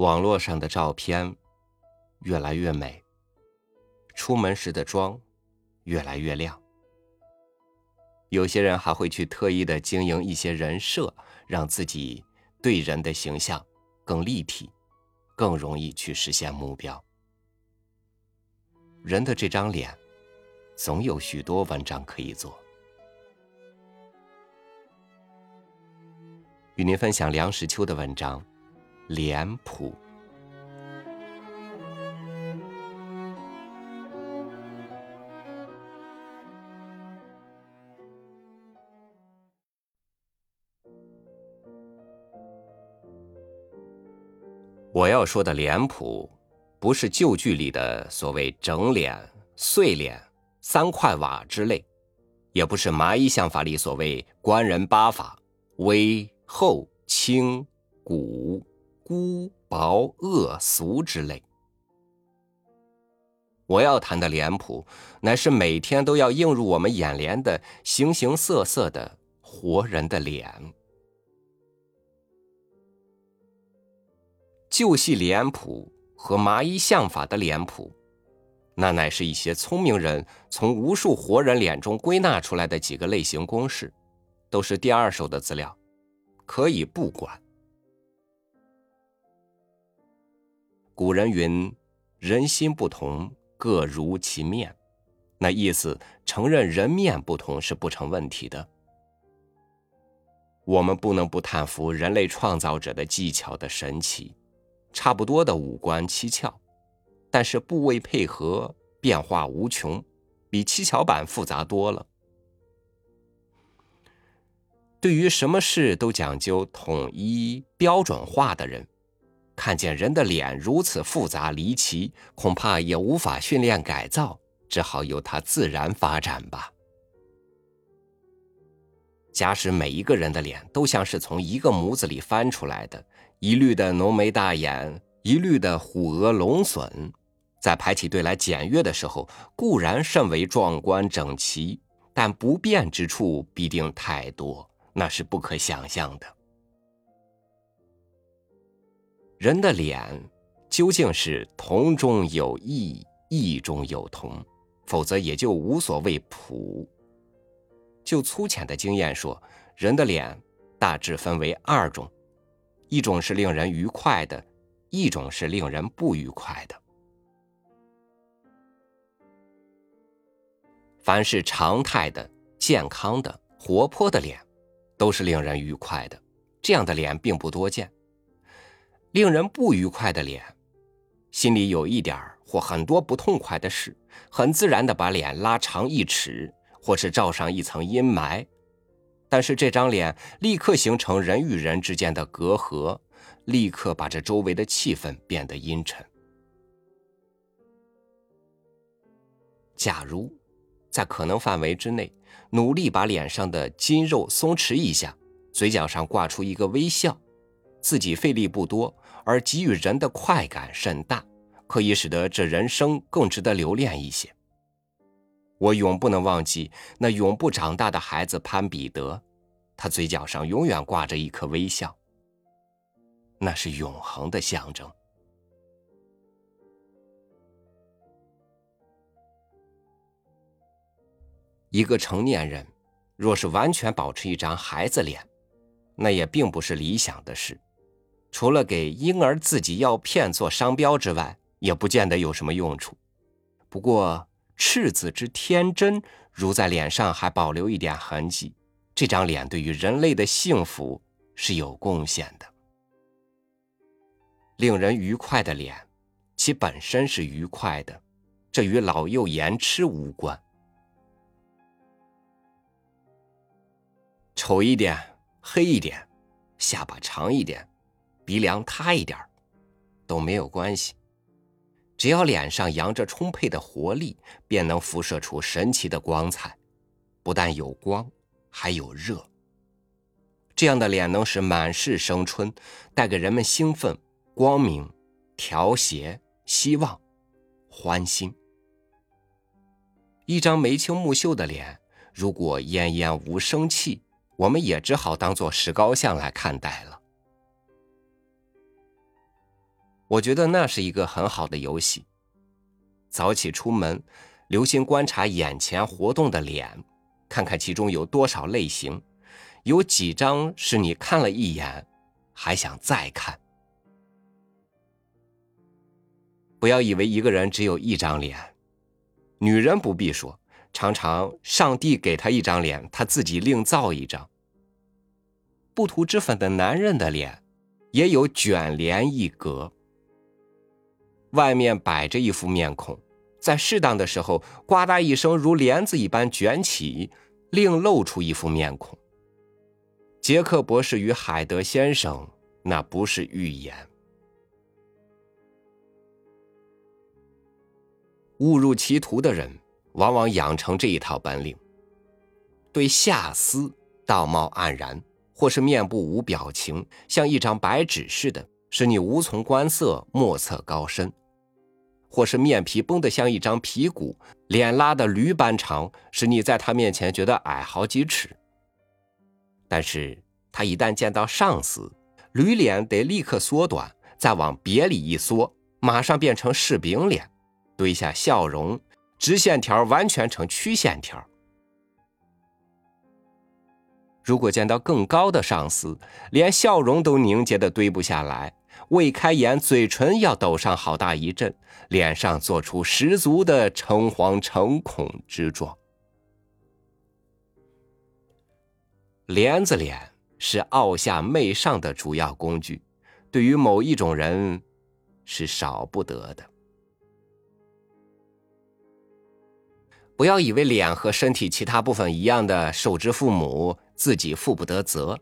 网络上的照片越来越美，出门时的妆越来越亮。有些人还会去特意的经营一些人设，让自己对人的形象更立体，更容易去实现目标。人的这张脸，总有许多文章可以做。与您分享梁实秋的文章《脸谱》。我要说的脸谱，不是旧剧里的所谓整脸、碎脸、三块瓦之类，也不是麻衣相法里所谓官人八法微。厚、轻、古、孤、薄、恶、俗之类。我要谈的脸谱，乃是每天都要映入我们眼帘的形形色色的活人的脸。旧戏脸谱和麻衣相法的脸谱，那乃是一些聪明人从无数活人脸中归纳出来的几个类型公式，都是第二手的资料。可以不管。古人云：“人心不同，各如其面。”那意思，承认人面不同是不成问题的。我们不能不叹服人类创造者的技巧的神奇，差不多的五官七窍，但是部位配合变化无穷，比七巧板复杂多了。对于什么事都讲究统一标准化的人，看见人的脸如此复杂离奇，恐怕也无法训练改造，只好由它自然发展吧。假使每一个人的脸都像是从一个模子里翻出来的，一律的浓眉大眼，一律的虎额龙笋，在排起队来检阅的时候，固然甚为壮观整齐，但不便之处必定太多。那是不可想象的。人的脸究竟是同中有异，异中有同，否则也就无所谓普。就粗浅的经验说，人的脸大致分为二种：一种是令人愉快的，一种是令人不愉快的。凡是常态的、健康的、活泼的脸。都是令人愉快的，这样的脸并不多见。令人不愉快的脸，心里有一点或很多不痛快的事，很自然的把脸拉长一尺，或是罩上一层阴霾。但是这张脸立刻形成人与人之间的隔阂，立刻把这周围的气氛变得阴沉。假如在可能范围之内。努力把脸上的筋肉松弛一下，嘴角上挂出一个微笑，自己费力不多，而给予人的快感甚大，可以使得这人生更值得留恋一些。我永不能忘记那永不长大的孩子潘彼得，他嘴角上永远挂着一颗微笑，那是永恒的象征。一个成年人，若是完全保持一张孩子脸，那也并不是理想的事。除了给婴儿自己药片做商标之外，也不见得有什么用处。不过，赤子之天真，如在脸上还保留一点痕迹，这张脸对于人类的幸福是有贡献的。令人愉快的脸，其本身是愉快的，这与老幼言痴无关。丑一点，黑一点，下巴长一点，鼻梁塌一点都没有关系。只要脸上扬着充沛的活力，便能辐射出神奇的光彩。不但有光，还有热。这样的脸能使满室生春，带给人们兴奋、光明、调谐、希望、欢欣。一张眉清目秀的脸，如果奄奄无生气。我们也只好当做石膏像来看待了。我觉得那是一个很好的游戏。早起出门，留心观察眼前活动的脸，看看其中有多少类型，有几张是你看了一眼还想再看。不要以为一个人只有一张脸，女人不必说，常常上帝给她一张脸，她自己另造一张。不涂脂粉的男人的脸，也有卷帘一格。外面摆着一副面孔，在适当的时候，呱嗒一声，如帘子一般卷起，另露出一副面孔。杰克博士与海德先生，那不是预言。误入歧途的人，往往养成这一套本领：对下司道貌岸然，或是面部无表情，像一张白纸似的，使你无从观色，莫测高深。或是面皮绷得像一张皮鼓，脸拉得驴般长，使你在他面前觉得矮好几尺。但是他一旦见到上司，驴脸得立刻缩短，再往别里一缩，马上变成柿饼脸，堆下笑容，直线条完全成曲线条。如果见到更高的上司，连笑容都凝结的堆不下来。未开言，嘴唇要抖上好大一阵，脸上做出十足的诚惶诚恐之状。帘子脸是傲下媚上的主要工具，对于某一种人是少不得的。不要以为脸和身体其他部分一样的受之父母，自己负不得责。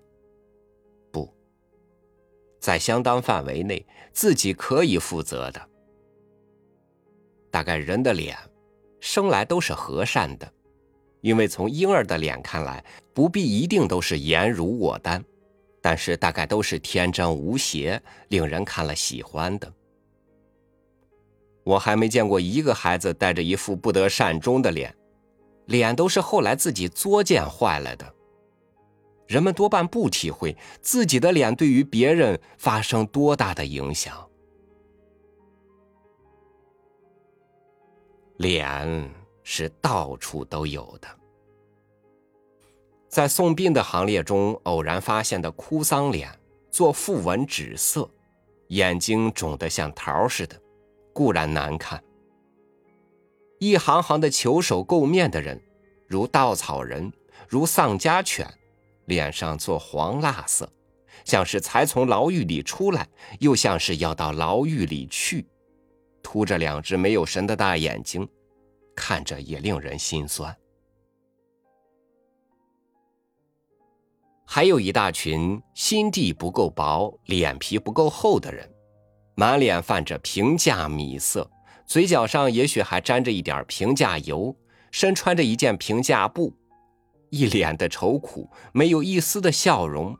在相当范围内，自己可以负责的。大概人的脸，生来都是和善的，因为从婴儿的脸看来，不必一定都是颜如我丹，但是大概都是天真无邪，令人看了喜欢的。我还没见过一个孩子带着一副不得善终的脸，脸都是后来自己作践坏了的。人们多半不体会自己的脸对于别人发生多大的影响。脸是到处都有的，在送殡的行列中偶然发现的哭丧脸，做符文纸色，眼睛肿得像桃似的，固然难看。一行行的求手垢面的人，如稻草人，如丧家犬。脸上做黄蜡色，像是才从牢狱里出来，又像是要到牢狱里去，凸着两只没有神的大眼睛，看着也令人心酸。还有一大群心地不够薄、脸皮不够厚的人，满脸泛着平价米色，嘴角上也许还沾着一点平价油，身穿着一件平价布。一脸的愁苦，没有一丝的笑容。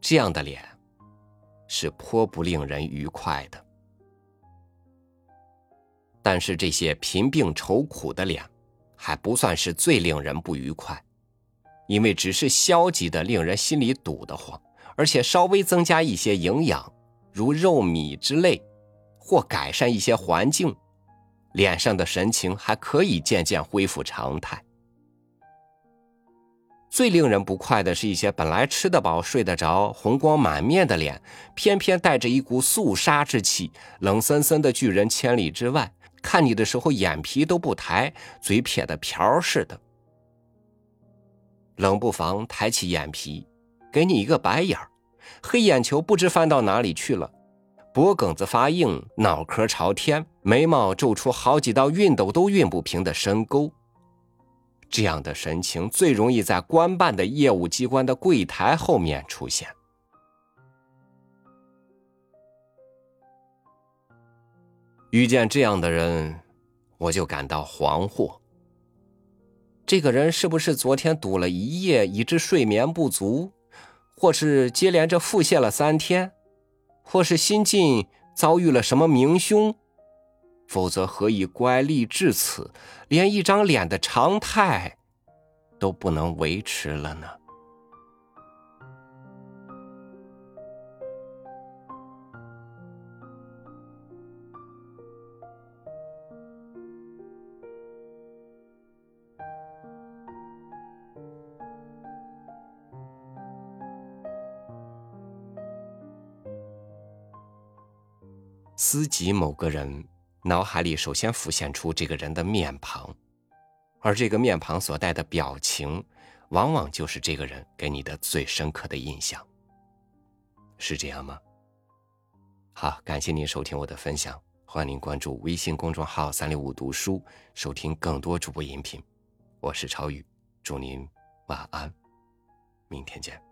这样的脸，是颇不令人愉快的。但是这些贫病愁苦的脸，还不算是最令人不愉快，因为只是消极的，令人心里堵得慌，而且稍微增加一些营养，如肉米之类，或改善一些环境，脸上的神情还可以渐渐恢复常态。最令人不快的是一些本来吃得饱、睡得着、红光满面的脸，偏偏带着一股肃杀之气，冷森森的拒人千里之外。看你的时候，眼皮都不抬，嘴撇得瓢似的。冷不防抬起眼皮，给你一个白眼儿，黑眼球不知翻到哪里去了，脖梗子发硬，脑壳朝天，眉毛皱出好几道熨斗都熨不平的深沟。这样的神情最容易在官办的业务机关的柜台后面出现。遇见这样的人，我就感到惶惑。这个人是不是昨天赌了一夜，以致睡眠不足，或是接连着腹泻了三天，或是新近遭遇了什么明凶？否则何以乖戾至此，连一张脸的常态都不能维持了呢？思及某个人。脑海里首先浮现出这个人的面庞，而这个面庞所带的表情，往往就是这个人给你的最深刻的印象。是这样吗？好，感谢您收听我的分享，欢迎您关注微信公众号“三六五读书”，收听更多主播音频。我是超宇，祝您晚安，明天见。